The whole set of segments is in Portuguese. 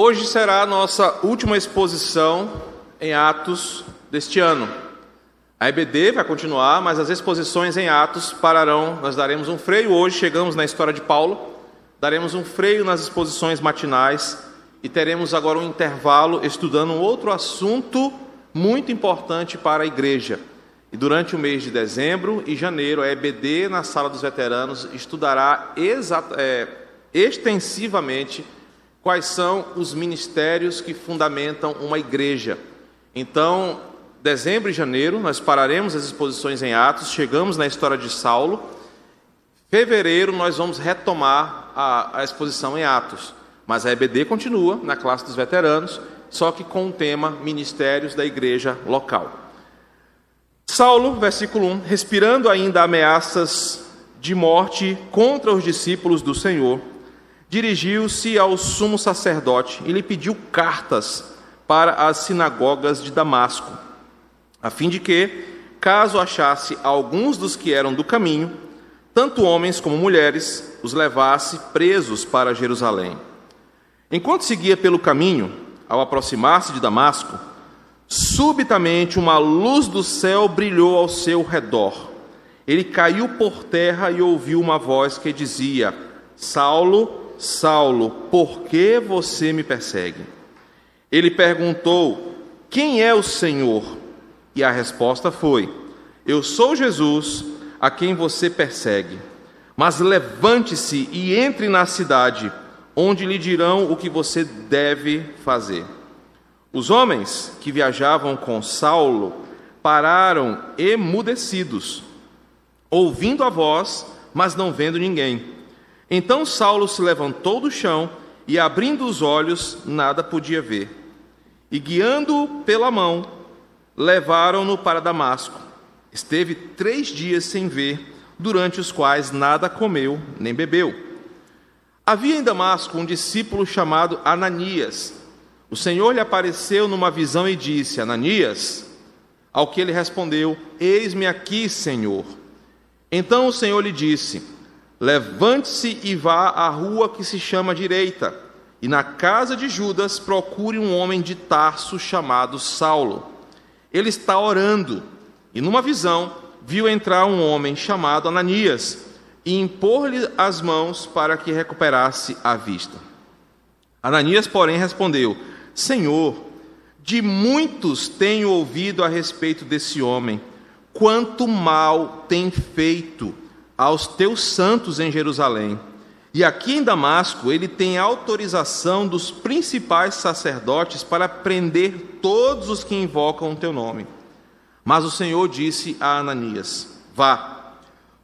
Hoje será a nossa última exposição em Atos deste ano. A EBD vai continuar, mas as exposições em Atos pararão. Nós daremos um freio hoje, chegamos na história de Paulo, daremos um freio nas exposições matinais e teremos agora um intervalo estudando um outro assunto muito importante para a igreja. E durante o mês de dezembro e janeiro, a EBD, na Sala dos Veteranos, estudará é, extensivamente quais são os ministérios que fundamentam uma igreja. Então, dezembro e janeiro, nós pararemos as exposições em Atos, chegamos na história de Saulo. Fevereiro, nós vamos retomar a, a exposição em Atos, mas a EBD continua na classe dos veteranos, só que com o tema Ministérios da Igreja Local. Saulo, versículo 1, respirando ainda ameaças de morte contra os discípulos do Senhor, dirigiu-se ao sumo sacerdote e lhe pediu cartas para as sinagogas de Damasco, a fim de que, caso achasse alguns dos que eram do caminho, tanto homens como mulheres, os levasse presos para Jerusalém. Enquanto seguia pelo caminho, ao aproximar-se de Damasco, subitamente uma luz do céu brilhou ao seu redor. Ele caiu por terra e ouviu uma voz que dizia: Saulo, Saulo, por que você me persegue? Ele perguntou: Quem é o Senhor? E a resposta foi: Eu sou Jesus, a quem você persegue. Mas levante-se e entre na cidade, onde lhe dirão o que você deve fazer. Os homens que viajavam com Saulo pararam emudecidos, ouvindo a voz, mas não vendo ninguém. Então Saulo se levantou do chão e, abrindo os olhos, nada podia ver. E guiando-o pela mão, levaram-no para Damasco. Esteve três dias sem ver, durante os quais nada comeu nem bebeu. Havia em Damasco um discípulo chamado Ananias. O Senhor lhe apareceu numa visão e disse: Ananias. Ao que ele respondeu: Eis-me aqui, Senhor. Então o Senhor lhe disse: Levante-se e vá à rua que se chama direita, e na casa de Judas procure um homem de Tarso chamado Saulo. Ele está orando, e numa visão viu entrar um homem chamado Ananias e impor-lhe as mãos para que recuperasse a vista. Ananias, porém, respondeu: Senhor, de muitos tenho ouvido a respeito desse homem, quanto mal tem feito aos teus santos em Jerusalém. E aqui em Damasco, ele tem autorização dos principais sacerdotes para prender todos os que invocam o teu nome. Mas o Senhor disse a Ananias: Vá,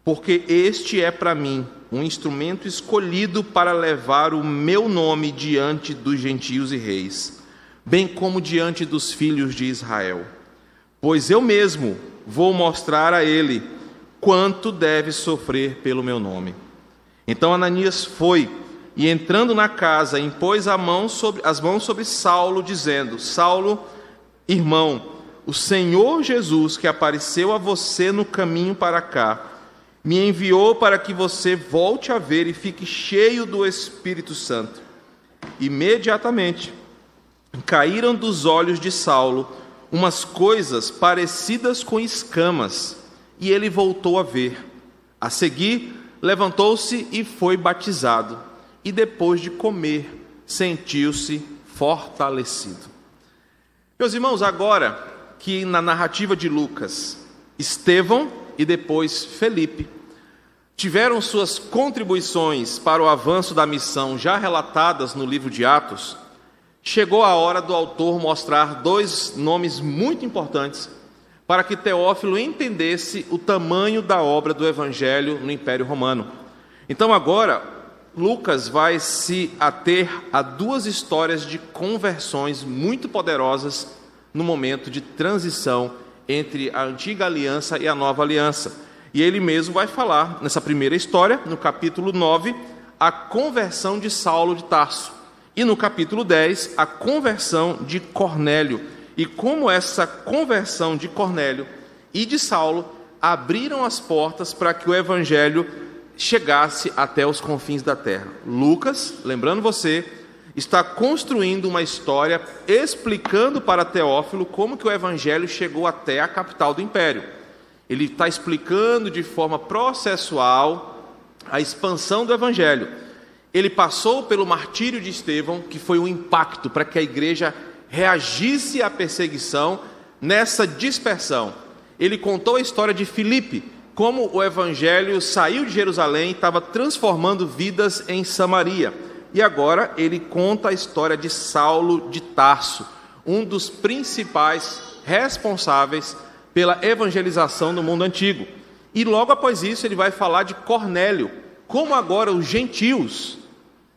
porque este é para mim um instrumento escolhido para levar o meu nome diante dos gentios e reis, bem como diante dos filhos de Israel. Pois eu mesmo vou mostrar a ele quanto deve sofrer pelo meu nome. Então Ananias foi e entrando na casa impôs mão sobre, as mãos sobre Saulo, dizendo: Saulo, irmão, o Senhor Jesus que apareceu a você no caminho para cá, me enviou para que você volte a ver e fique cheio do Espírito Santo. Imediatamente caíram dos olhos de Saulo umas coisas parecidas com escamas e ele voltou a ver. A seguir, levantou-se e foi batizado, e depois de comer, sentiu-se fortalecido. Meus irmãos, agora que na narrativa de Lucas, Estevão e depois Felipe tiveram suas contribuições para o avanço da missão já relatadas no livro de Atos, chegou a hora do autor mostrar dois nomes muito importantes para que Teófilo entendesse o tamanho da obra do Evangelho no Império Romano. Então, agora, Lucas vai se ater a duas histórias de conversões muito poderosas no momento de transição entre a antiga aliança e a nova aliança. E ele mesmo vai falar nessa primeira história, no capítulo 9, a conversão de Saulo de Tarso. E no capítulo 10, a conversão de Cornélio e como essa conversão de Cornélio e de Saulo abriram as portas para que o evangelho chegasse até os confins da terra. Lucas, lembrando você, está construindo uma história explicando para Teófilo como que o evangelho chegou até a capital do império. Ele está explicando de forma processual a expansão do evangelho. Ele passou pelo martírio de Estevão, que foi um impacto para que a igreja reagisse à perseguição nessa dispersão. Ele contou a história de Filipe, como o evangelho saiu de Jerusalém e estava transformando vidas em Samaria. E agora ele conta a história de Saulo de Tarso, um dos principais responsáveis pela evangelização no mundo antigo. E logo após isso ele vai falar de Cornélio, como agora os gentios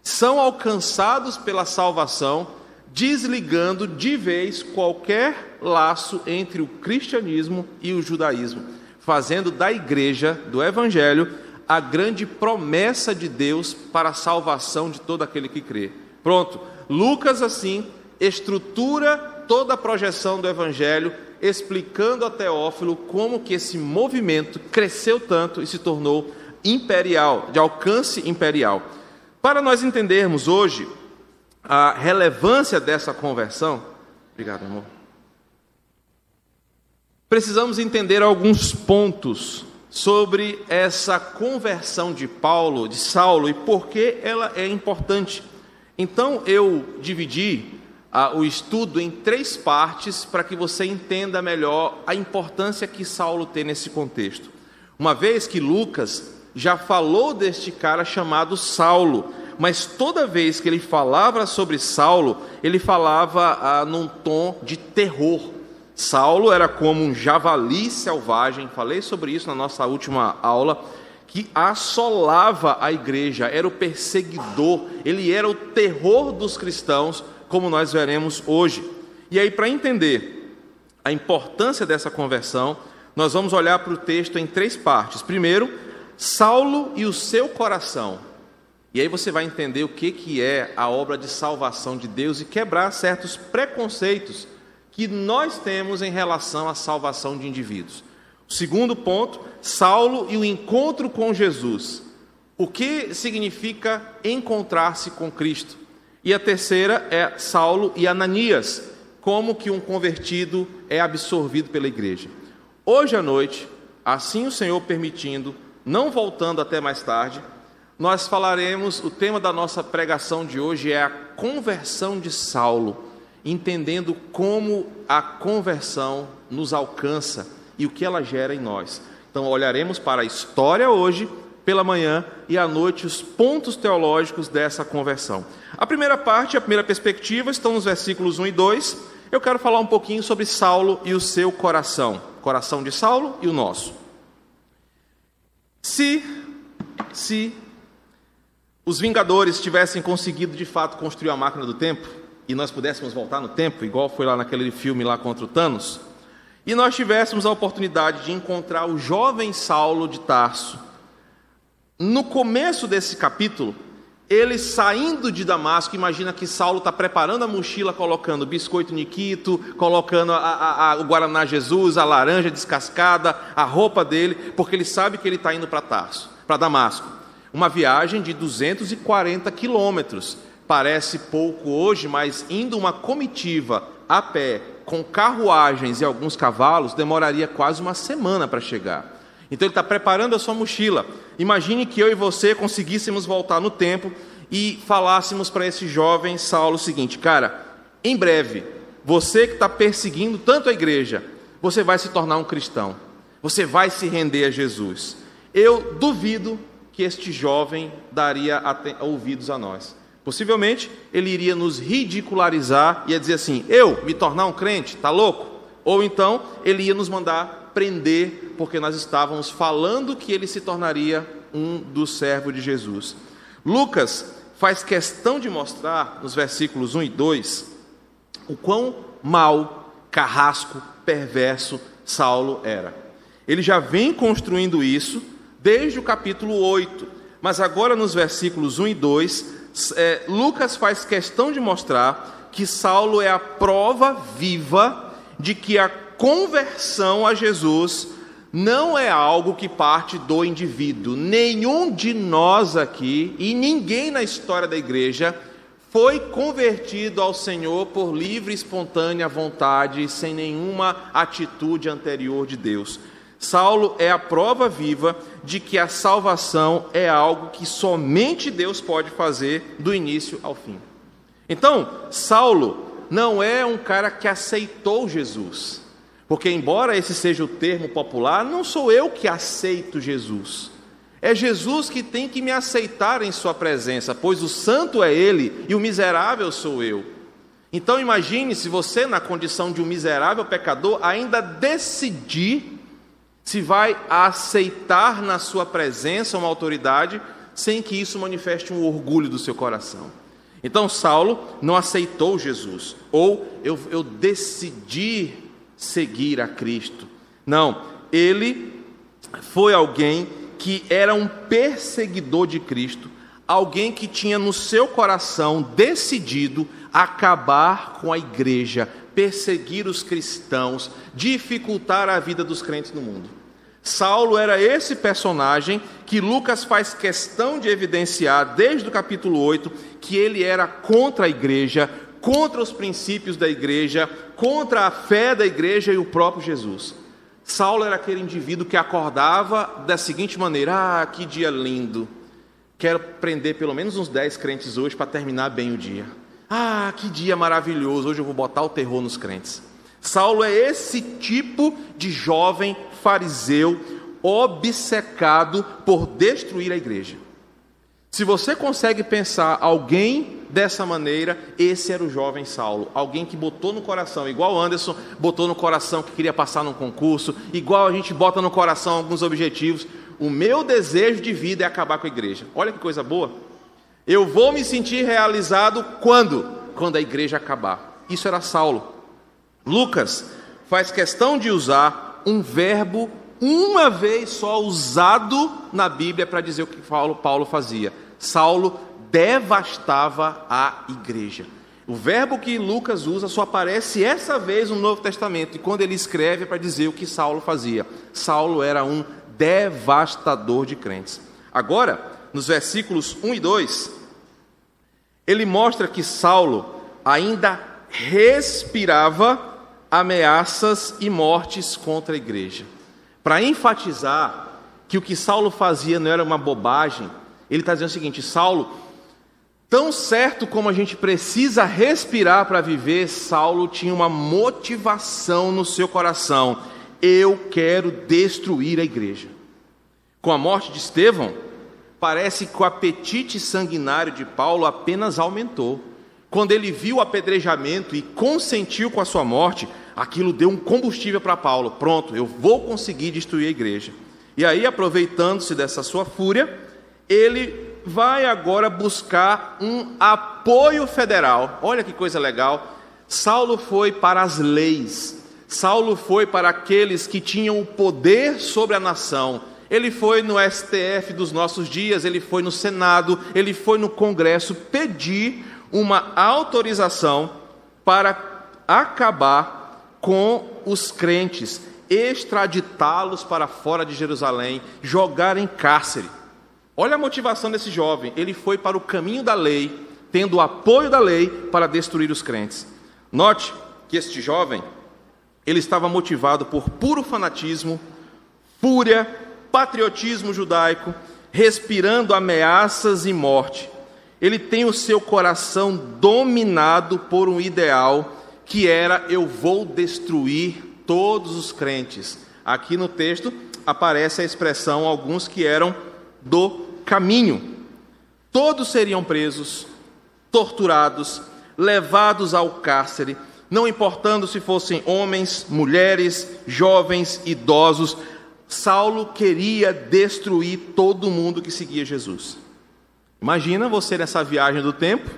são alcançados pela salvação, desligando de vez qualquer laço entre o cristianismo e o judaísmo fazendo da igreja, do evangelho, a grande promessa de Deus para a salvação de todo aquele que crê. Pronto, Lucas assim estrutura toda a projeção do evangelho, explicando a Teófilo como que esse movimento cresceu tanto e se tornou imperial, de alcance imperial. Para nós entendermos hoje a relevância dessa conversão, obrigado, amor precisamos entender alguns pontos sobre essa conversão de Paulo, de Saulo, e por que ela é importante. Então eu dividi ah, o estudo em três partes para que você entenda melhor a importância que Saulo tem nesse contexto. Uma vez que Lucas já falou deste cara chamado Saulo, mas toda vez que ele falava sobre Saulo, ele falava ah, num tom de terror. Saulo era como um javali selvagem, falei sobre isso na nossa última aula, que assolava a igreja, era o perseguidor, ele era o terror dos cristãos, como nós veremos hoje. E aí, para entender a importância dessa conversão, nós vamos olhar para o texto em três partes. Primeiro, Saulo e o seu coração. E aí você vai entender o que, que é a obra de salvação de Deus e quebrar certos preconceitos que nós temos em relação à salvação de indivíduos. Segundo ponto, Saulo e o encontro com Jesus. O que significa encontrar-se com Cristo? E a terceira é Saulo e Ananias, como que um convertido é absorvido pela igreja. Hoje à noite, assim o Senhor permitindo, não voltando até mais tarde, nós falaremos, o tema da nossa pregação de hoje é a conversão de Saulo entendendo como a conversão nos alcança e o que ela gera em nós. Então, olharemos para a história hoje, pela manhã e à noite, os pontos teológicos dessa conversão. A primeira parte, a primeira perspectiva, estão nos versículos 1 e 2. Eu quero falar um pouquinho sobre Saulo e o seu coração, coração de Saulo e o nosso. Se, se os Vingadores tivessem conseguido de fato construir a máquina do tempo, e nós pudéssemos voltar no tempo, igual foi lá naquele filme lá contra o Thanos, e nós tivéssemos a oportunidade de encontrar o jovem Saulo de Tarso, no começo desse capítulo, ele saindo de Damasco, imagina que Saulo está preparando a mochila, colocando biscoito Niquito, colocando a, a, a, o Guaraná Jesus, a laranja descascada, a roupa dele, porque ele sabe que ele está indo para Tarso, para Damasco. Uma viagem de 240 quilômetros. Parece pouco hoje, mas indo uma comitiva a pé, com carruagens e alguns cavalos, demoraria quase uma semana para chegar. Então ele está preparando a sua mochila. Imagine que eu e você conseguíssemos voltar no tempo e falássemos para esse jovem Saulo o seguinte: cara, em breve, você que está perseguindo tanto a igreja, você vai se tornar um cristão, você vai se render a Jesus. Eu duvido que este jovem daria ouvidos a nós. Possivelmente ele iria nos ridicularizar, ia dizer assim: eu me tornar um crente, tá louco? Ou então ele ia nos mandar prender, porque nós estávamos falando que ele se tornaria um dos servos de Jesus. Lucas faz questão de mostrar, nos versículos 1 e 2, o quão mal, carrasco, perverso Saulo era. Ele já vem construindo isso desde o capítulo 8, mas agora nos versículos 1 e 2 é, Lucas faz questão de mostrar que Saulo é a prova viva de que a conversão a Jesus não é algo que parte do indivíduo. Nenhum de nós aqui e ninguém na história da igreja foi convertido ao Senhor por livre e espontânea vontade, sem nenhuma atitude anterior de Deus. Saulo é a prova viva de que a salvação é algo que somente Deus pode fazer do início ao fim. Então, Saulo não é um cara que aceitou Jesus, porque, embora esse seja o termo popular, não sou eu que aceito Jesus. É Jesus que tem que me aceitar em Sua presença, pois o santo é Ele e o miserável sou eu. Então imagine se você, na condição de um miserável pecador, ainda decidir se vai aceitar na sua presença uma autoridade sem que isso manifeste um orgulho do seu coração. Então Saulo não aceitou Jesus, ou eu, eu decidi seguir a Cristo. Não, ele foi alguém que era um perseguidor de Cristo, alguém que tinha no seu coração decidido acabar com a igreja, perseguir os cristãos, dificultar a vida dos crentes no mundo. Saulo era esse personagem que Lucas faz questão de evidenciar desde o capítulo 8 que ele era contra a igreja, contra os princípios da igreja, contra a fé da igreja e o próprio Jesus. Saulo era aquele indivíduo que acordava da seguinte maneira: Ah, que dia lindo! Quero prender pelo menos uns 10 crentes hoje para terminar bem o dia. Ah, que dia maravilhoso! Hoje eu vou botar o terror nos crentes. Saulo é esse tipo de jovem fariseu obcecado por destruir a igreja. Se você consegue pensar alguém dessa maneira, esse era o jovem Saulo, alguém que botou no coração, igual Anderson botou no coração que queria passar num concurso, igual a gente bota no coração alguns objetivos. O meu desejo de vida é acabar com a igreja. Olha que coisa boa. Eu vou me sentir realizado quando? Quando a igreja acabar. Isso era Saulo. Lucas faz questão de usar um verbo uma vez só usado na Bíblia para dizer o que Paulo, Paulo fazia. Saulo devastava a igreja. O verbo que Lucas usa só aparece essa vez no Novo Testamento, e quando ele escreve é para dizer o que Saulo fazia. Saulo era um devastador de crentes. Agora, nos versículos 1 e 2, ele mostra que Saulo ainda respirava ameaças e mortes contra a igreja. Para enfatizar que o que Saulo fazia não era uma bobagem, ele está dizendo o seguinte: Saulo, tão certo como a gente precisa respirar para viver, Saulo tinha uma motivação no seu coração: eu quero destruir a igreja. Com a morte de Estevão, parece que o apetite sanguinário de Paulo apenas aumentou. Quando ele viu o apedrejamento e consentiu com a sua morte, aquilo deu um combustível para Paulo. Pronto, eu vou conseguir destruir a igreja. E aí, aproveitando-se dessa sua fúria, ele vai agora buscar um apoio federal. Olha que coisa legal. Saulo foi para as leis. Saulo foi para aqueles que tinham o poder sobre a nação. Ele foi no STF dos nossos dias, ele foi no Senado, ele foi no Congresso pedir uma autorização para acabar com os crentes, extraditá-los para fora de Jerusalém, jogar em cárcere. Olha a motivação desse jovem. Ele foi para o caminho da lei, tendo o apoio da lei para destruir os crentes. Note que este jovem, ele estava motivado por puro fanatismo, fúria, patriotismo judaico, respirando ameaças e morte. Ele tem o seu coração dominado por um ideal que era eu vou destruir todos os crentes. Aqui no texto aparece a expressão alguns que eram do caminho. Todos seriam presos, torturados, levados ao cárcere, não importando se fossem homens, mulheres, jovens, idosos. Saulo queria destruir todo mundo que seguia Jesus. Imagina você nessa viagem do tempo,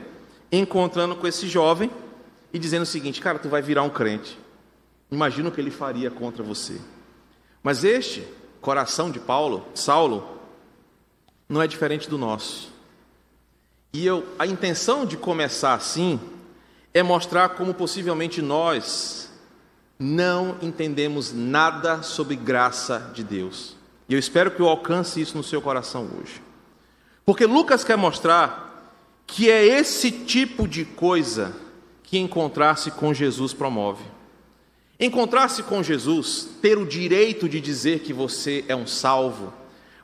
encontrando com esse jovem e dizendo o seguinte: cara, tu vai virar um crente. Imagina o que ele faria contra você. Mas este coração de Paulo, Saulo, não é diferente do nosso. E eu, a intenção de começar assim é mostrar como possivelmente nós não entendemos nada sobre graça de Deus. E eu espero que eu alcance isso no seu coração hoje. Porque Lucas quer mostrar que é esse tipo de coisa que encontrar-se com Jesus promove. Encontrar-se com Jesus, ter o direito de dizer que você é um salvo,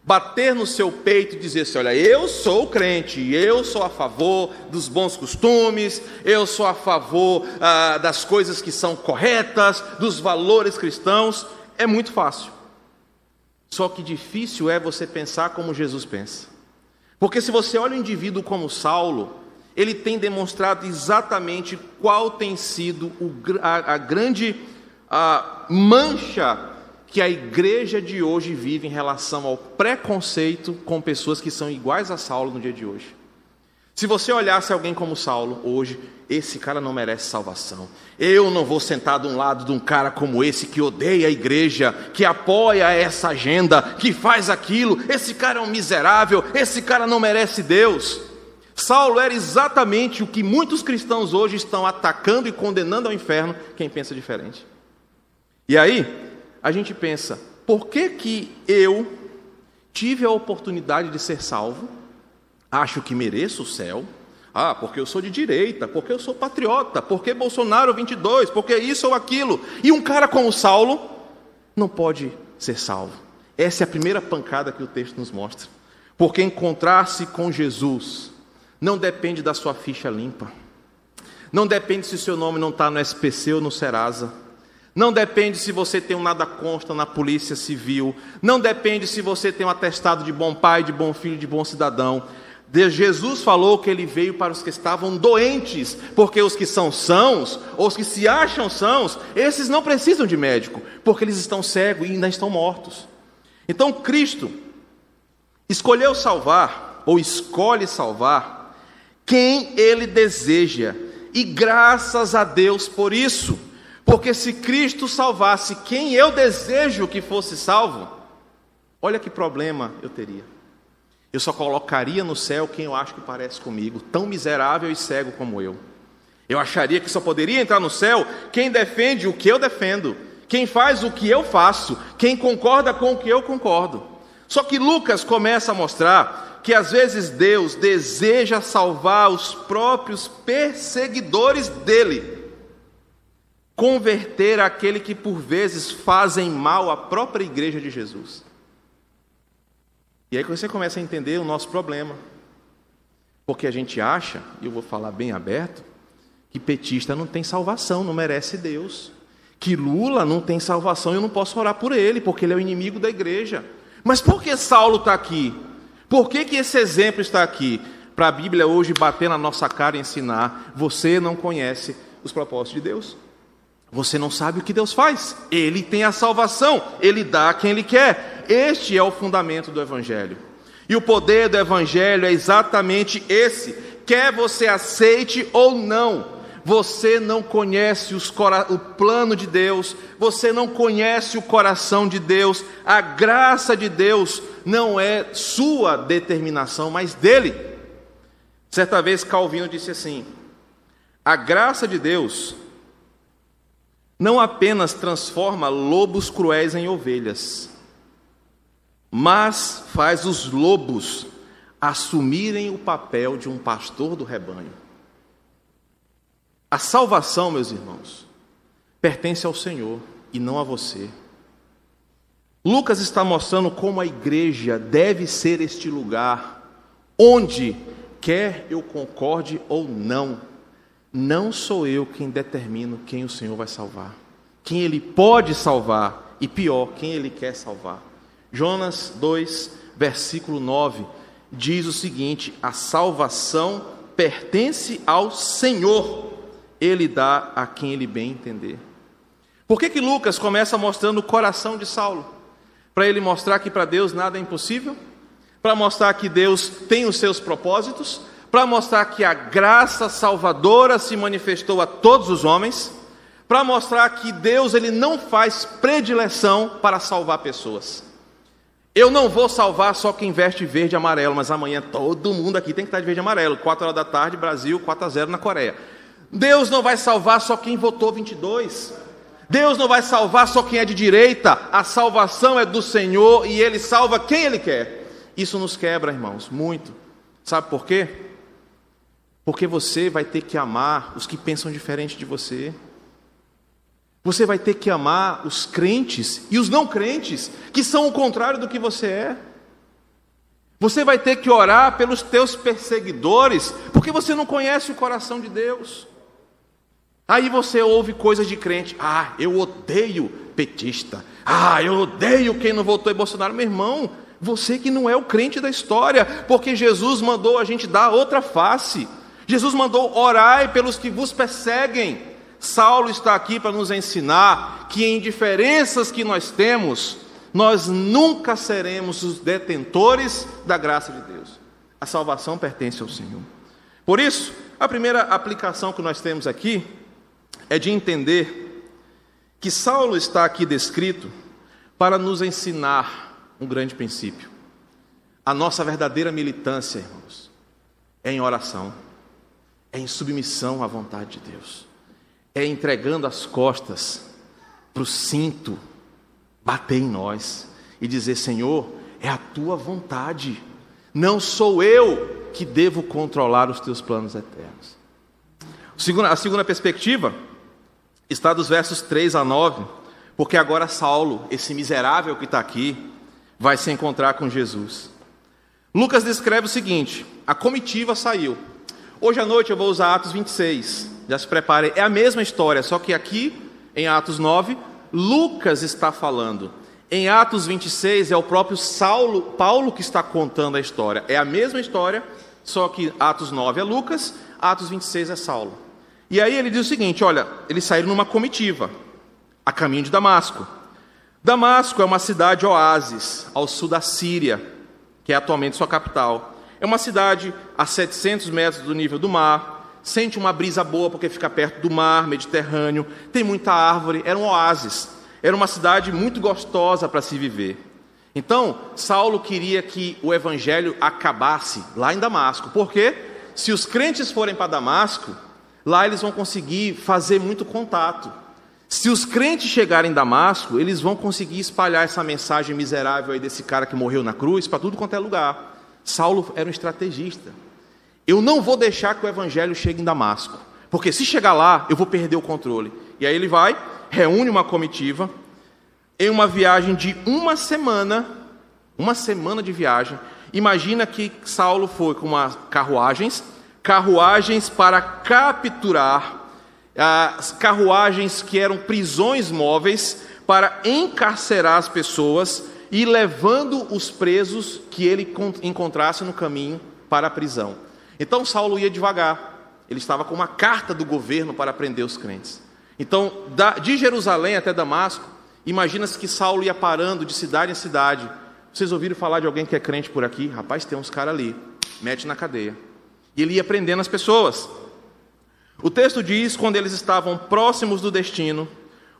bater no seu peito e dizer assim: olha, eu sou crente, eu sou a favor dos bons costumes, eu sou a favor ah, das coisas que são corretas, dos valores cristãos, é muito fácil. Só que difícil é você pensar como Jesus pensa. Porque se você olha o indivíduo como Saulo, ele tem demonstrado exatamente qual tem sido a, grande mancha que a igreja de hoje vive em relação ao preconceito com pessoas que são iguais a Saulo no dia de hoje. Se você olhasse alguém como Saulo hoje, esse cara não merece salvação. Eu não vou sentar de um lado de um cara como esse que odeia a igreja, que apoia essa agenda, que faz aquilo. Esse cara é um miserável, esse cara não merece Deus. Saulo era exatamente o que muitos cristãos hoje estão atacando e condenando ao inferno, quem pensa diferente. E aí, a gente pensa, por que que eu tive a oportunidade de ser salvo? Acho que mereço o céu? Ah, porque eu sou de direita, porque eu sou patriota, porque Bolsonaro 22, porque isso ou aquilo. E um cara como Saulo não pode ser salvo. Essa é a primeira pancada que o texto nos mostra. Porque encontrar-se com Jesus não depende da sua ficha limpa. Não depende se o seu nome não está no SPC ou no Serasa. Não depende se você tem um nada consta na polícia civil. Não depende se você tem um atestado de bom pai, de bom filho, de bom cidadão. Jesus falou que ele veio para os que estavam doentes, porque os que são sãos, ou os que se acham sãos, esses não precisam de médico, porque eles estão cegos e ainda estão mortos. Então Cristo escolheu salvar, ou escolhe salvar, quem ele deseja. E graças a Deus por isso. Porque se Cristo salvasse quem eu desejo que fosse salvo, olha que problema eu teria. Eu só colocaria no céu quem eu acho que parece comigo, tão miserável e cego como eu. Eu acharia que só poderia entrar no céu quem defende o que eu defendo, quem faz o que eu faço, quem concorda com o que eu concordo. Só que Lucas começa a mostrar que às vezes Deus deseja salvar os próprios perseguidores dele, converter aquele que por vezes fazem mal à própria igreja de Jesus. E aí você começa a entender o nosso problema. Porque a gente acha, e eu vou falar bem aberto, que petista não tem salvação, não merece Deus. Que Lula não tem salvação, eu não posso orar por ele, porque ele é o inimigo da igreja. Mas por que Saulo está aqui? Por que, que esse exemplo está aqui? Para a Bíblia hoje bater na nossa cara e ensinar: você não conhece os propósitos de Deus. Você não sabe o que Deus faz. Ele tem a salvação, ele dá a quem ele quer. Este é o fundamento do Evangelho. E o poder do Evangelho é exatamente esse: quer você aceite ou não, você não conhece o plano de Deus, você não conhece o coração de Deus, a graça de Deus não é sua determinação, mas dele. Certa vez Calvino disse assim: a graça de Deus não apenas transforma lobos cruéis em ovelhas, mas faz os lobos assumirem o papel de um pastor do rebanho. A salvação, meus irmãos, pertence ao Senhor e não a você. Lucas está mostrando como a igreja deve ser este lugar onde, quer eu concorde ou não, não sou eu quem determino quem o Senhor vai salvar, quem Ele pode salvar e pior, quem Ele quer salvar. Jonas 2, versículo 9, diz o seguinte: a salvação pertence ao Senhor ele dá a quem ele bem entender. Por que, que Lucas começa mostrando o coração de Saulo? Para ele mostrar que para Deus nada é impossível? Para mostrar que Deus tem os seus propósitos? Para mostrar que a graça salvadora se manifestou a todos os homens? Para mostrar que Deus ele não faz predileção para salvar pessoas. Eu não vou salvar só quem veste verde e amarelo, mas amanhã todo mundo aqui tem que estar de verde e amarelo. 4 horas da tarde, Brasil 4 a 0 na Coreia. Deus não vai salvar só quem votou 22. Deus não vai salvar só quem é de direita. A salvação é do Senhor e Ele salva quem Ele quer. Isso nos quebra, irmãos, muito. Sabe por quê? Porque você vai ter que amar os que pensam diferente de você. Você vai ter que amar os crentes e os não crentes, que são o contrário do que você é. Você vai ter que orar pelos teus perseguidores, porque você não conhece o coração de Deus. Aí você ouve coisas de crente. Ah, eu odeio petista. Ah, eu odeio quem não votou em Bolsonaro. Meu irmão, você que não é o crente da história, porque Jesus mandou a gente dar outra face. Jesus mandou orai pelos que vos perseguem. Saulo está aqui para nos ensinar que em diferenças que nós temos, nós nunca seremos os detentores da graça de Deus. A salvação pertence ao Senhor. Por isso, a primeira aplicação que nós temos aqui é de entender que Saulo está aqui descrito para nos ensinar um grande princípio. A nossa verdadeira militância, irmãos, é em oração é em submissão à vontade de Deus, é entregando as costas para o cinto bater em nós e dizer: Senhor, é a tua vontade, não sou eu que devo controlar os teus planos eternos. A segunda perspectiva está dos versos 3 a 9, porque agora Saulo, esse miserável que está aqui, vai se encontrar com Jesus. Lucas descreve o seguinte: a comitiva saiu. Hoje à noite eu vou usar Atos 26. Já se preparem. É a mesma história, só que aqui, em Atos 9, Lucas está falando. Em Atos 26 é o próprio Saulo, Paulo que está contando a história. É a mesma história, só que Atos 9 é Lucas, Atos 26 é Saulo. E aí ele diz o seguinte: olha, eles saíram numa comitiva, a caminho de Damasco. Damasco é uma cidade oásis, ao sul da Síria, que é atualmente sua capital. É uma cidade a 700 metros do nível do mar, sente uma brisa boa porque fica perto do mar Mediterrâneo, tem muita árvore, era um oásis, era uma cidade muito gostosa para se viver. Então, Saulo queria que o evangelho acabasse lá em Damasco, porque se os crentes forem para Damasco, lá eles vão conseguir fazer muito contato. Se os crentes chegarem em Damasco, eles vão conseguir espalhar essa mensagem miserável aí desse cara que morreu na cruz para tudo quanto é lugar. Saulo era um estrategista. Eu não vou deixar que o evangelho chegue em Damasco, porque se chegar lá, eu vou perder o controle. E aí ele vai, reúne uma comitiva, em uma viagem de uma semana, uma semana de viagem. Imagina que Saulo foi com umas carruagens, carruagens para capturar, as carruagens que eram prisões móveis para encarcerar as pessoas e levando os presos que ele encontrasse no caminho para a prisão. Então Saulo ia devagar, ele estava com uma carta do governo para prender os crentes. Então, de Jerusalém até Damasco, imagina-se que Saulo ia parando de cidade em cidade. Vocês ouviram falar de alguém que é crente por aqui? Rapaz, tem uns caras ali, mete na cadeia. E ele ia prendendo as pessoas. O texto diz: quando eles estavam próximos do destino,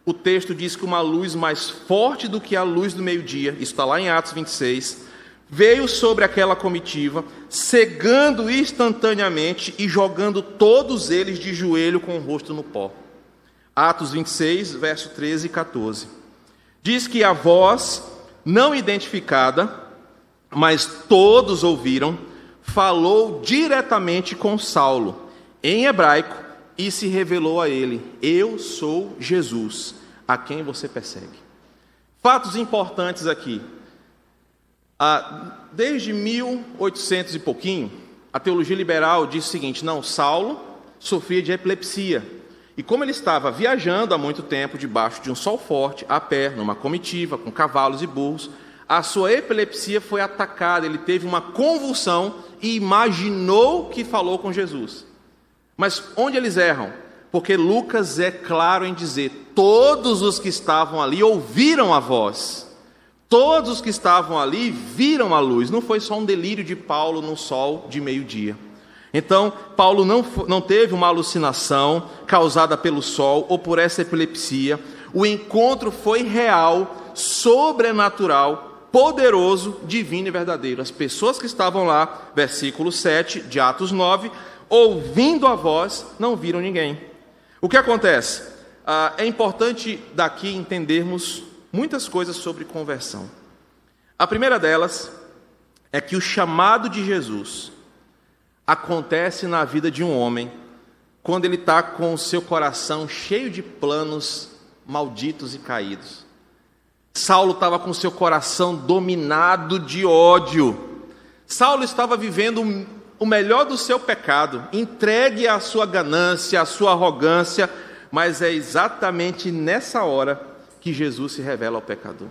o texto diz que uma luz mais forte do que a luz do meio-dia, isso está lá em Atos 26, veio sobre aquela comitiva, cegando instantaneamente e jogando todos eles de joelho com o rosto no pó. Atos 26, verso 13 e 14. Diz que a voz, não identificada, mas todos ouviram, falou diretamente com Saulo, em hebraico, e se revelou a ele: Eu sou Jesus, a quem você persegue. Fatos importantes aqui. Ah, desde 1800 e pouquinho, a teologia liberal diz o seguinte: não, Saulo sofria de epilepsia. E como ele estava viajando há muito tempo debaixo de um sol forte, a pé, numa comitiva, com cavalos e burros, a sua epilepsia foi atacada, ele teve uma convulsão e imaginou que falou com Jesus. Mas onde eles erram? Porque Lucas é claro em dizer: todos os que estavam ali ouviram a voz, todos os que estavam ali viram a luz. Não foi só um delírio de Paulo no sol de meio-dia. Então, Paulo não, não teve uma alucinação causada pelo sol ou por essa epilepsia. O encontro foi real, sobrenatural, poderoso, divino e verdadeiro. As pessoas que estavam lá, versículo 7 de Atos 9, ouvindo a voz, não viram ninguém. O que acontece? Ah, é importante daqui entendermos muitas coisas sobre conversão. A primeira delas é que o chamado de Jesus acontece na vida de um homem quando ele está com o seu coração cheio de planos malditos e caídos. Saulo estava com seu coração dominado de ódio. Saulo estava vivendo o melhor do seu pecado, entregue à sua ganância, à sua arrogância, mas é exatamente nessa hora que Jesus se revela ao pecador.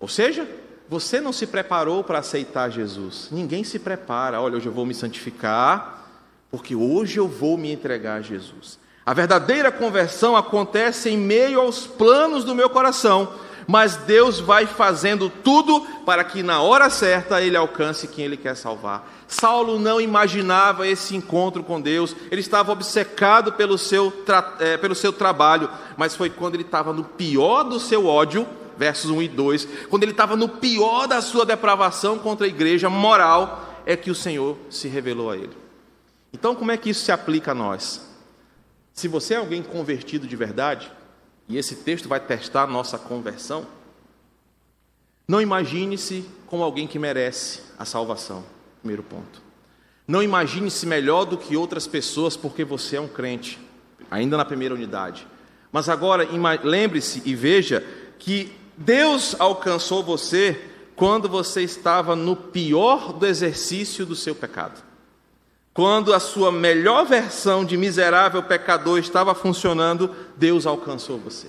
Ou seja, você não se preparou para aceitar Jesus. Ninguém se prepara. Olha, hoje eu vou me santificar, porque hoje eu vou me entregar a Jesus. A verdadeira conversão acontece em meio aos planos do meu coração, mas Deus vai fazendo tudo para que na hora certa ele alcance quem ele quer salvar. Saulo não imaginava esse encontro com Deus, ele estava obcecado pelo seu, é, pelo seu trabalho, mas foi quando ele estava no pior do seu ódio, versos 1 e 2, quando ele estava no pior da sua depravação contra a igreja moral, é que o Senhor se revelou a ele. Então, como é que isso se aplica a nós? Se você é alguém convertido de verdade, e esse texto vai testar nossa conversão, não imagine-se como alguém que merece a salvação. Primeiro ponto. Não imagine-se melhor do que outras pessoas porque você é um crente, ainda na primeira unidade. Mas agora lembre-se e veja que Deus alcançou você quando você estava no pior do exercício do seu pecado. Quando a sua melhor versão de miserável pecador estava funcionando, Deus alcançou você.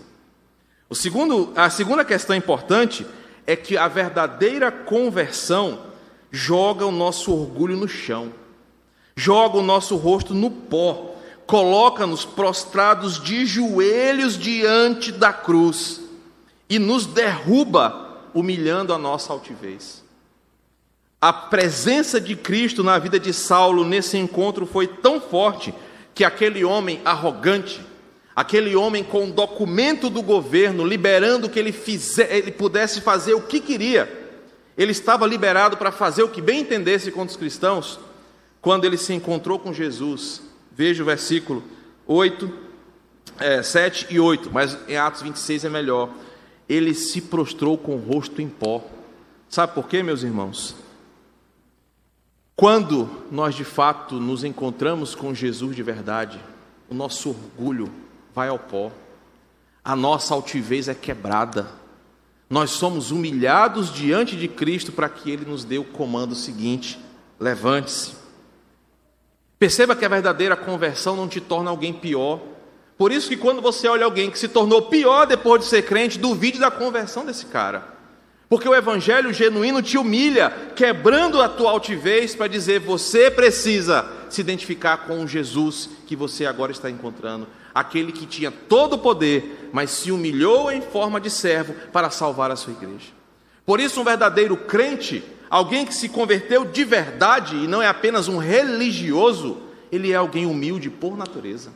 O segundo, a segunda questão importante é que a verdadeira conversão joga o nosso orgulho no chão, joga o nosso rosto no pó, coloca-nos prostrados de joelhos diante da cruz e nos derruba, humilhando a nossa altivez. A presença de Cristo na vida de Saulo nesse encontro foi tão forte que aquele homem arrogante, aquele homem com um documento do governo liberando que ele, fizer, ele pudesse fazer o que queria, ele estava liberado para fazer o que bem entendesse contra os cristãos, quando ele se encontrou com Jesus. Veja o versículo 8, é, 7 e 8, mas em Atos 26 é melhor. Ele se prostrou com o rosto em pó. Sabe por quê, meus irmãos? Quando nós de fato nos encontramos com Jesus de verdade, o nosso orgulho vai ao pó, a nossa altivez é quebrada, nós somos humilhados diante de Cristo para que Ele nos dê o comando seguinte: levante-se. Perceba que a verdadeira conversão não te torna alguém pior. Por isso que quando você olha alguém que se tornou pior depois de ser crente, duvide da conversão desse cara. Porque o evangelho genuíno te humilha, quebrando a tua altivez para dizer: você precisa se identificar com o Jesus que você agora está encontrando, aquele que tinha todo o poder, mas se humilhou em forma de servo para salvar a sua igreja. Por isso, um verdadeiro crente, alguém que se converteu de verdade e não é apenas um religioso, ele é alguém humilde por natureza.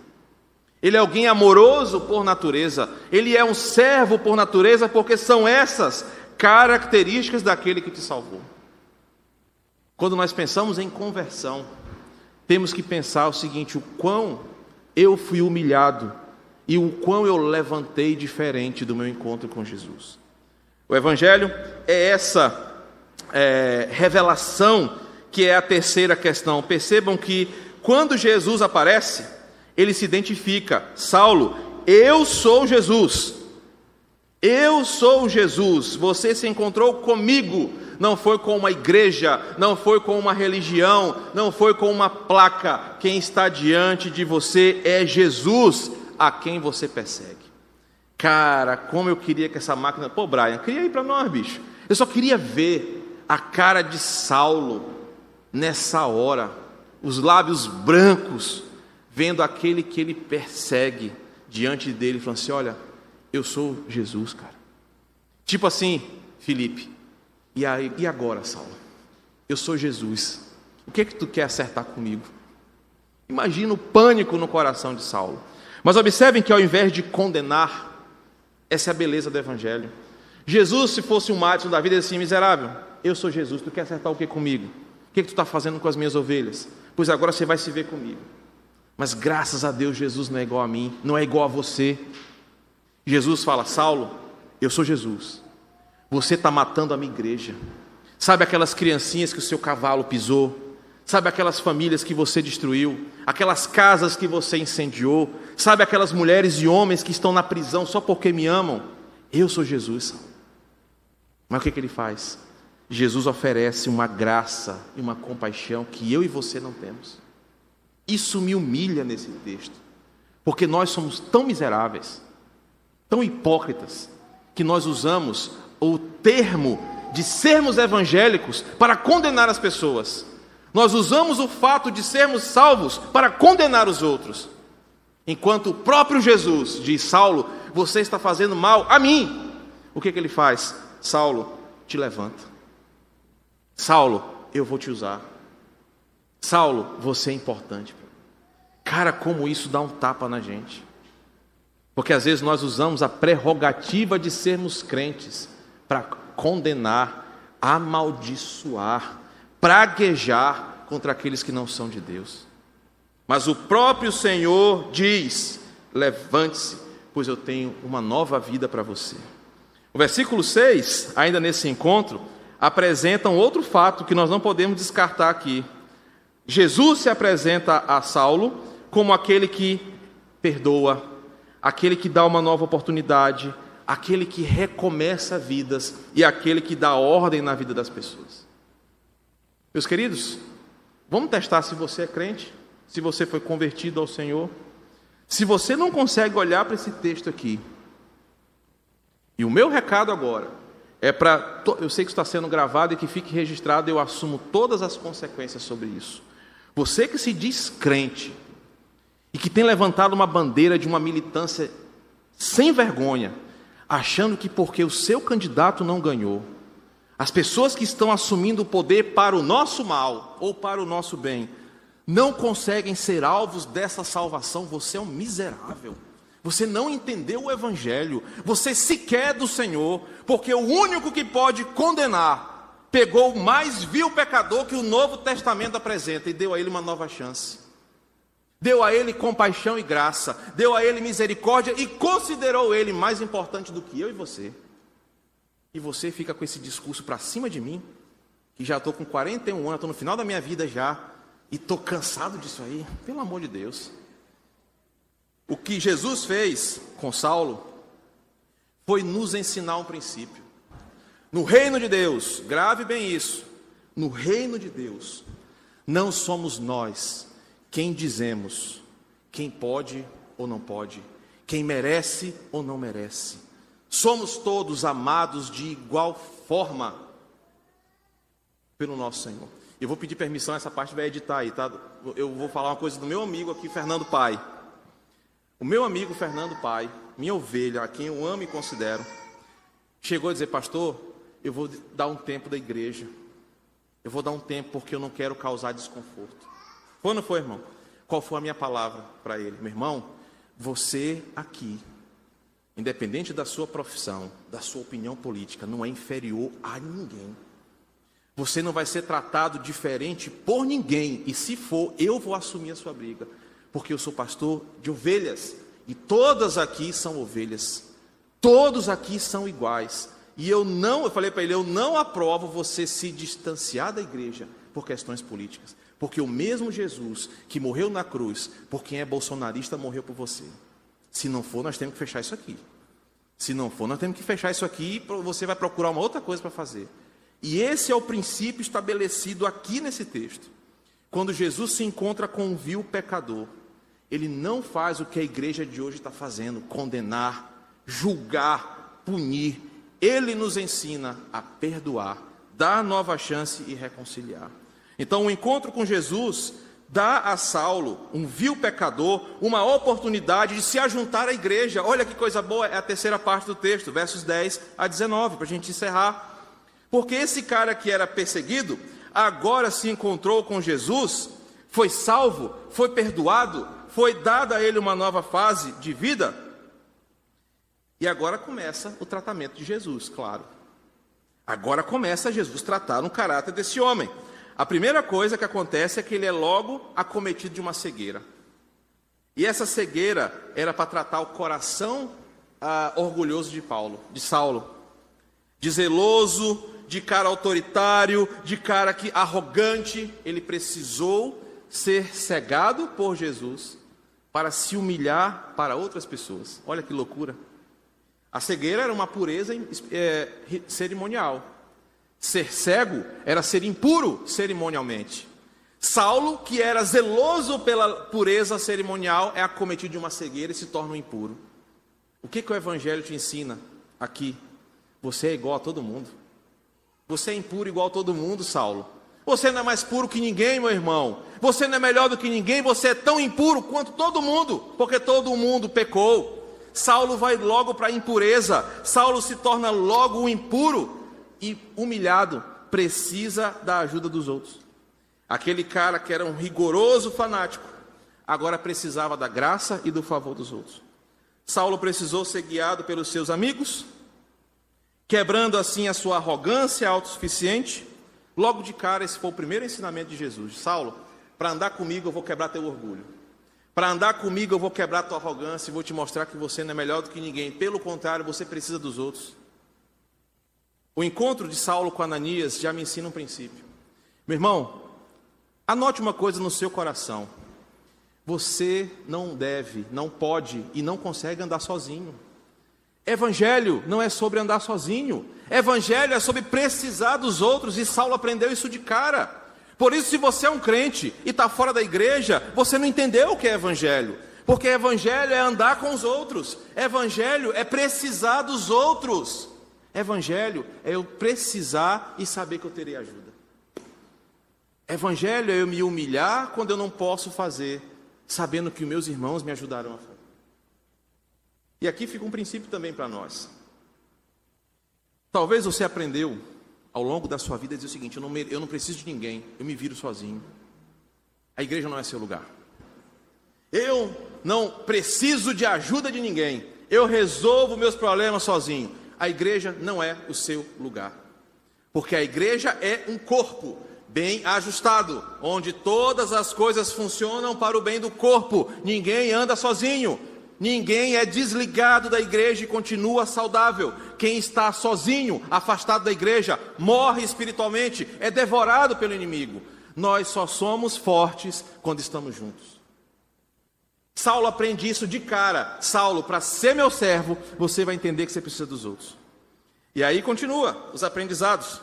Ele é alguém amoroso por natureza, ele é um servo por natureza, porque são essas características daquele que te salvou. Quando nós pensamos em conversão, temos que pensar o seguinte: o quão eu fui humilhado e o quão eu levantei diferente do meu encontro com Jesus. O Evangelho é essa é, revelação que é a terceira questão. Percebam que quando Jesus aparece, ele se identifica: Saulo, eu sou Jesus. Eu sou Jesus, você se encontrou comigo, não foi com uma igreja, não foi com uma religião, não foi com uma placa. Quem está diante de você é Jesus, a quem você persegue. Cara, como eu queria que essa máquina. Pô, Brian, cria aí para nós, bicho. Eu só queria ver a cara de Saulo nessa hora, os lábios brancos, vendo aquele que ele persegue diante dele, falando assim: olha eu sou Jesus, cara. Tipo assim, Felipe, e, aí, e agora, Saulo? Eu sou Jesus. O que é que tu quer acertar comigo? Imagina o pânico no coração de Saulo. Mas observem que ao invés de condenar, essa é a beleza do Evangelho. Jesus, se fosse um Madison da vida, assim, miserável, eu sou Jesus, tu quer acertar o que comigo? O que, é que tu está fazendo com as minhas ovelhas? Pois agora você vai se ver comigo. Mas graças a Deus, Jesus não é igual a mim, não é igual a você. Jesus fala: Saulo, eu sou Jesus. Você está matando a minha igreja. Sabe aquelas criancinhas que o seu cavalo pisou? Sabe aquelas famílias que você destruiu, aquelas casas que você incendiou, sabe aquelas mulheres e homens que estão na prisão só porque me amam? Eu sou Jesus. Mas o que, que ele faz? Jesus oferece uma graça e uma compaixão que eu e você não temos. Isso me humilha nesse texto, porque nós somos tão miseráveis, tão hipócritas, que nós usamos o termo de sermos evangélicos para condenar as pessoas. Nós usamos o fato de sermos salvos para condenar os outros. Enquanto o próprio Jesus diz: Saulo, você está fazendo mal a mim. O que, que ele faz? Saulo, te levanta. Saulo, eu vou te usar. Saulo, você é importante. Cara, como isso dá um tapa na gente. Porque às vezes nós usamos a prerrogativa de sermos crentes para condenar, amaldiçoar, praguejar contra aqueles que não são de Deus. Mas o próprio Senhor diz: levante-se, pois eu tenho uma nova vida para você. O versículo 6, ainda nesse encontro, apresenta um outro fato que nós não podemos descartar aqui. Jesus se apresenta a Saulo como aquele que perdoa, aquele que dá uma nova oportunidade, aquele que recomeça vidas e aquele que dá ordem na vida das pessoas. Meus queridos, vamos testar se você é crente, se você foi convertido ao Senhor. Se você não consegue olhar para esse texto aqui e o meu recado agora é para. Eu sei que está sendo gravado e que fique registrado, eu assumo todas as consequências sobre isso. Você que se diz crente e que tem levantado uma bandeira de uma militância sem vergonha, achando que porque o seu candidato não ganhou, as pessoas que estão assumindo o poder para o nosso mal ou para o nosso bem, não conseguem ser alvos dessa salvação, você é um miserável. Você não entendeu o Evangelho, você sequer é do Senhor, porque o único que pode condenar pegou o mais vil pecador que o Novo Testamento apresenta e deu a ele uma nova chance. Deu a ele compaixão e graça, deu a ele misericórdia e considerou ele mais importante do que eu e você. E você fica com esse discurso para cima de mim, que já estou com 41 anos, estou no final da minha vida já, e estou cansado disso aí. Pelo amor de Deus. O que Jesus fez com Saulo foi nos ensinar um princípio. No reino de Deus, grave bem isso, no reino de Deus, não somos nós quem dizemos quem pode ou não pode, quem merece ou não merece. Somos todos amados de igual forma pelo nosso Senhor. Eu vou pedir permissão, essa parte vai editar aí, tá? Eu vou falar uma coisa do meu amigo aqui, Fernando Pai. O meu amigo Fernando Pai, minha ovelha, a quem eu amo e considero, chegou a dizer: Pastor, eu vou dar um tempo da igreja. Eu vou dar um tempo porque eu não quero causar desconforto. Foi não foi, irmão? Qual foi a minha palavra para ele? Meu irmão, você aqui, independente da sua profissão, da sua opinião política, não é inferior a ninguém. Você não vai ser tratado diferente por ninguém, e se for, eu vou assumir a sua briga porque eu sou pastor de ovelhas e todas aqui são ovelhas. Todos aqui são iguais. E eu não, eu falei para ele, eu não aprovo você se distanciar da igreja por questões políticas, porque o mesmo Jesus que morreu na cruz, por quem é bolsonarista, morreu por você. Se não for, nós temos que fechar isso aqui. Se não for, nós temos que fechar isso aqui e você vai procurar uma outra coisa para fazer. E esse é o princípio estabelecido aqui nesse texto. Quando Jesus se encontra com um vil pecador, ele não faz o que a igreja de hoje está fazendo: condenar, julgar, punir. Ele nos ensina a perdoar, dar nova chance e reconciliar. Então, o encontro com Jesus dá a Saulo, um vil pecador, uma oportunidade de se ajuntar à igreja. Olha que coisa boa, é a terceira parte do texto, versos 10 a 19, para a gente encerrar. Porque esse cara que era perseguido, agora se encontrou com Jesus, foi salvo, foi perdoado, foi dada a ele uma nova fase de vida. E agora começa o tratamento de Jesus, claro. Agora começa Jesus tratar no caráter desse homem. A primeira coisa que acontece é que ele é logo acometido de uma cegueira. E essa cegueira era para tratar o coração ah, orgulhoso de Paulo, de Saulo, de zeloso, de cara autoritário, de cara que arrogante, ele precisou ser cegado por Jesus para se humilhar para outras pessoas. Olha que loucura. A cegueira era uma pureza é, cerimonial. Ser cego era ser impuro cerimonialmente. Saulo, que era zeloso pela pureza cerimonial, é acometido de uma cegueira e se torna um impuro. O que, que o Evangelho te ensina aqui? Você é igual a todo mundo. Você é impuro igual a todo mundo, Saulo. Você não é mais puro que ninguém, meu irmão. Você não é melhor do que ninguém, você é tão impuro quanto todo mundo, porque todo mundo pecou. Saulo vai logo para a impureza. Saulo se torna logo um impuro e humilhado, precisa da ajuda dos outros. Aquele cara que era um rigoroso fanático, agora precisava da graça e do favor dos outros. Saulo precisou ser guiado pelos seus amigos, quebrando assim a sua arrogância autossuficiente Logo de cara, esse foi o primeiro ensinamento de Jesus. Saulo, para andar comigo eu vou quebrar teu orgulho. Para andar comigo eu vou quebrar tua arrogância e vou te mostrar que você não é melhor do que ninguém. Pelo contrário, você precisa dos outros. O encontro de Saulo com Ananias já me ensina um princípio. Meu irmão, anote uma coisa no seu coração. Você não deve, não pode e não consegue andar sozinho. Evangelho não é sobre andar sozinho. Evangelho é sobre precisar dos outros. E Saulo aprendeu isso de cara. Por isso, se você é um crente e está fora da igreja, você não entendeu o que é evangelho. Porque evangelho é andar com os outros. Evangelho é precisar dos outros. Evangelho é eu precisar e saber que eu terei ajuda. Evangelho é eu me humilhar quando eu não posso fazer, sabendo que meus irmãos me ajudarão a fazer. E aqui fica um princípio também para nós. Talvez você aprendeu ao longo da sua vida a dizer o seguinte: eu não, eu não preciso de ninguém, eu me viro sozinho. A igreja não é seu lugar. Eu não preciso de ajuda de ninguém, eu resolvo meus problemas sozinho. A igreja não é o seu lugar. Porque a igreja é um corpo bem ajustado, onde todas as coisas funcionam para o bem do corpo. Ninguém anda sozinho. Ninguém é desligado da igreja e continua saudável. Quem está sozinho, afastado da igreja, morre espiritualmente, é devorado pelo inimigo. Nós só somos fortes quando estamos juntos. Saulo aprende isso de cara. Saulo, para ser meu servo, você vai entender que você precisa dos outros. E aí continua os aprendizados.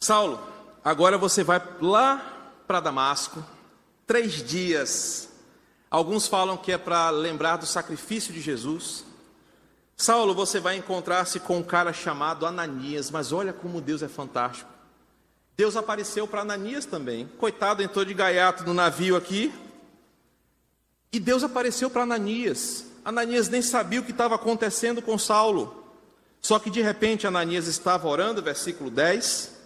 Saulo, agora você vai lá para Damasco, três dias Alguns falam que é para lembrar do sacrifício de Jesus. Saulo, você vai encontrar-se com um cara chamado Ananias, mas olha como Deus é fantástico. Deus apareceu para Ananias também. Coitado, entrou de gaiato no navio aqui. E Deus apareceu para Ananias. Ananias nem sabia o que estava acontecendo com Saulo. Só que de repente Ananias estava orando, versículo 10,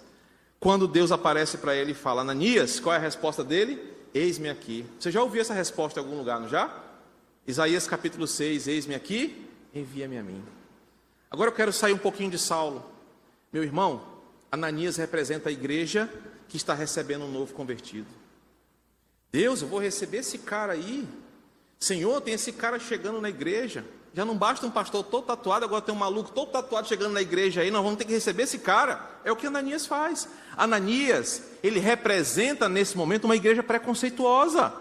quando Deus aparece para ele e fala: Ananias, qual é a resposta dele? Eis-me aqui. Você já ouviu essa resposta em algum lugar, não já? Isaías capítulo 6, eis-me aqui, envia-me a mim. Agora eu quero sair um pouquinho de Saulo. Meu irmão, Ananias representa a igreja que está recebendo um novo convertido. Deus, eu vou receber esse cara aí. Senhor, tem esse cara chegando na igreja. Já não basta um pastor todo tatuado, agora tem um maluco todo tatuado chegando na igreja aí, nós vamos ter que receber esse cara. É o que Ananias faz. Ananias, ele representa nesse momento uma igreja preconceituosa.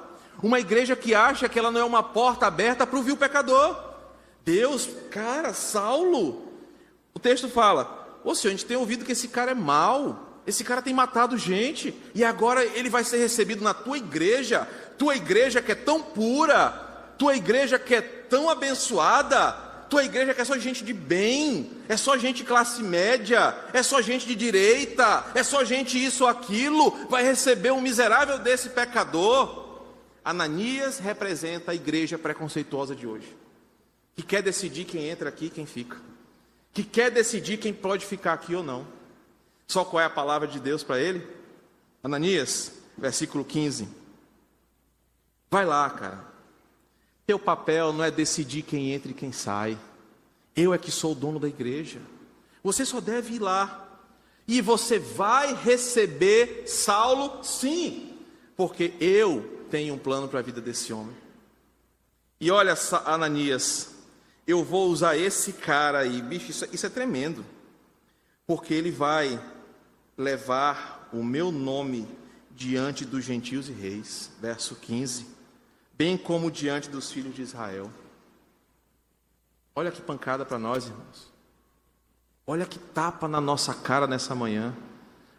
Uma igreja que acha que ela não é uma porta aberta para o vil pecador. Deus, cara, Saulo. O texto fala: Ô Senhor, a gente tem ouvido que esse cara é mau. Esse cara tem matado gente. E agora ele vai ser recebido na tua igreja. Tua igreja que é tão pura tua igreja que é tão abençoada, tua igreja que é só gente de bem, é só gente classe média, é só gente de direita, é só gente isso ou aquilo, vai receber um miserável desse pecador. Ananias representa a igreja preconceituosa de hoje, que quer decidir quem entra aqui e quem fica, que quer decidir quem pode ficar aqui ou não. Só qual é a palavra de Deus para ele? Ananias, versículo 15. Vai lá, cara. Teu papel não é decidir quem entra e quem sai. Eu é que sou o dono da igreja. Você só deve ir lá. E você vai receber Saulo, sim, porque eu tenho um plano para a vida desse homem. E olha, Ananias, eu vou usar esse cara aí, bicho, isso, isso é tremendo. porque ele vai levar o meu nome diante dos gentios e reis. Verso 15. Bem como diante dos filhos de Israel. Olha que pancada para nós, irmãos. Olha que tapa na nossa cara nessa manhã.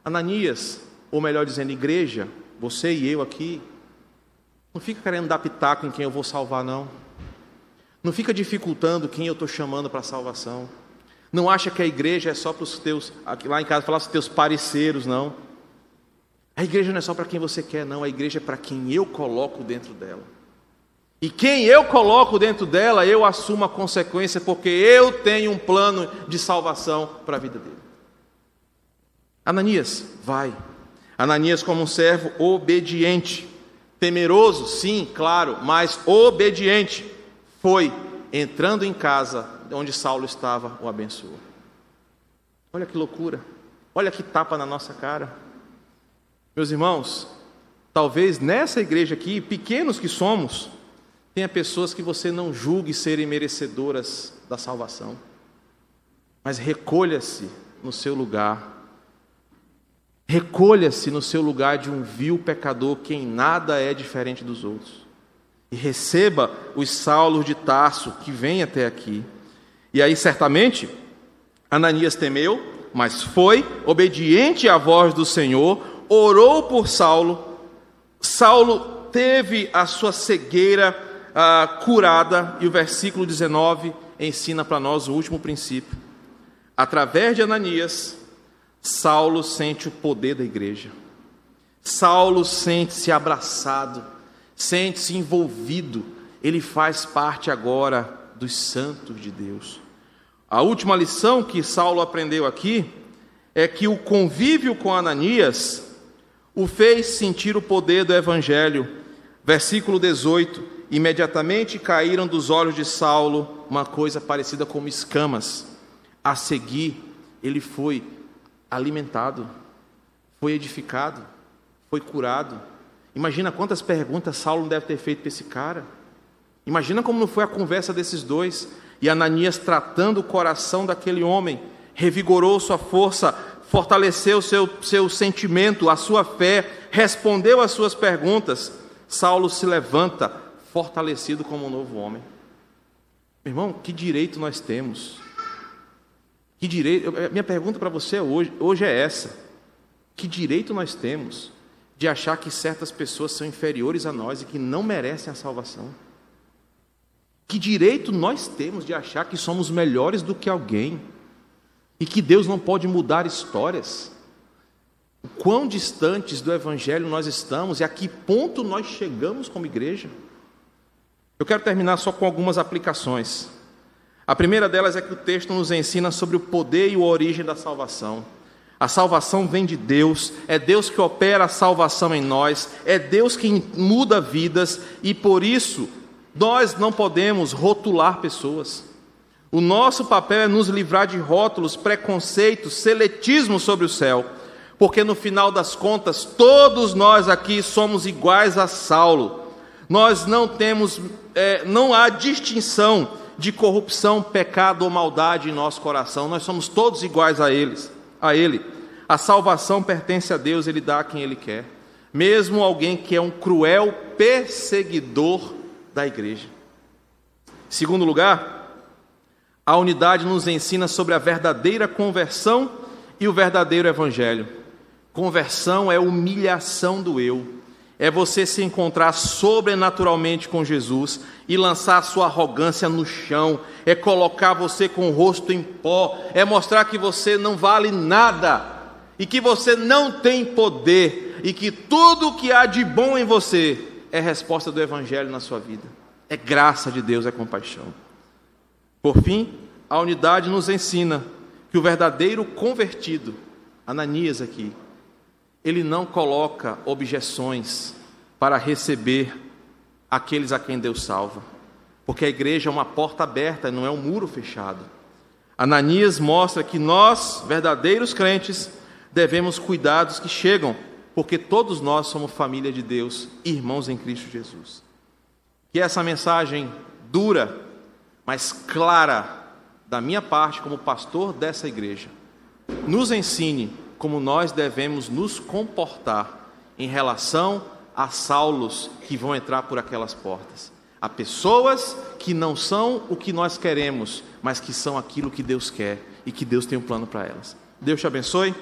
Ananias, ou melhor dizendo, igreja, você e eu aqui, não fica querendo dar pitaco em quem eu vou salvar, não. Não fica dificultando quem eu estou chamando para salvação. Não acha que a igreja é só para os teus, lá em casa falar os teus pareceres, não. A igreja não é só para quem você quer, não. A igreja é para quem eu coloco dentro dela. E quem eu coloco dentro dela, eu assumo a consequência, porque eu tenho um plano de salvação para a vida dele. Ananias, vai. Ananias, como um servo obediente, temeroso, sim, claro, mas obediente, foi entrando em casa onde Saulo estava, o abençoou. Olha que loucura, olha que tapa na nossa cara. Meus irmãos, talvez nessa igreja aqui, pequenos que somos, tenha pessoas que você não julgue serem merecedoras da salvação, mas recolha-se no seu lugar Recolha-se no seu lugar de um vil pecador que em nada é diferente dos outros. E receba os Saulos de Tarso que vêm até aqui. E aí, certamente, Ananias temeu, mas foi obediente à voz do Senhor, orou por Saulo. Saulo teve a sua cegueira ah, curada, e o versículo 19 ensina para nós o último princípio. Através de Ananias, Saulo sente o poder da igreja. Saulo sente-se abraçado, sente-se envolvido. Ele faz parte agora dos santos de Deus. A última lição que Saulo aprendeu aqui é que o convívio com Ananias o fez sentir o poder do evangelho. Versículo 18: Imediatamente caíram dos olhos de Saulo uma coisa parecida como escamas. A seguir, ele foi alimentado, foi edificado, foi curado. Imagina quantas perguntas Saulo deve ter feito para esse cara. Imagina como não foi a conversa desses dois. E Ananias tratando o coração daquele homem, revigorou sua força, fortaleceu seu, seu sentimento, a sua fé, respondeu às suas perguntas. Saulo se levanta, fortalecido como um novo homem. Irmão, que direito nós temos que direito, minha pergunta para você hoje, hoje é essa: que direito nós temos de achar que certas pessoas são inferiores a nós e que não merecem a salvação? Que direito nós temos de achar que somos melhores do que alguém e que Deus não pode mudar histórias? O quão distantes do Evangelho nós estamos e a que ponto nós chegamos como igreja? Eu quero terminar só com algumas aplicações. A primeira delas é que o texto nos ensina sobre o poder e a origem da salvação. A salvação vem de Deus, é Deus que opera a salvação em nós, é Deus que muda vidas e por isso nós não podemos rotular pessoas. O nosso papel é nos livrar de rótulos, preconceitos, seletismo sobre o céu, porque no final das contas todos nós aqui somos iguais a Saulo. Nós não temos, é, não há distinção de corrupção, pecado ou maldade em nosso coração. Nós somos todos iguais a eles, a ele. A salvação pertence a Deus, ele dá a quem ele quer. Mesmo alguém que é um cruel perseguidor da igreja. Segundo lugar, a unidade nos ensina sobre a verdadeira conversão e o verdadeiro evangelho. Conversão é humilhação do eu é você se encontrar sobrenaturalmente com Jesus e lançar a sua arrogância no chão, é colocar você com o rosto em pó, é mostrar que você não vale nada e que você não tem poder e que tudo que há de bom em você é resposta do Evangelho na sua vida. É graça de Deus, é compaixão. Por fim, a unidade nos ensina que o verdadeiro convertido, Ananias aqui, ele não coloca objeções para receber aqueles a quem Deus salva, porque a igreja é uma porta aberta, não é um muro fechado. Ananias mostra que nós, verdadeiros crentes, devemos cuidar dos que chegam, porque todos nós somos família de Deus, irmãos em Cristo Jesus. Que essa mensagem dura, mas clara, da minha parte como pastor dessa igreja, nos ensine como nós devemos nos comportar em relação a Saulos que vão entrar por aquelas portas. Há pessoas que não são o que nós queremos, mas que são aquilo que Deus quer e que Deus tem um plano para elas. Deus te abençoe.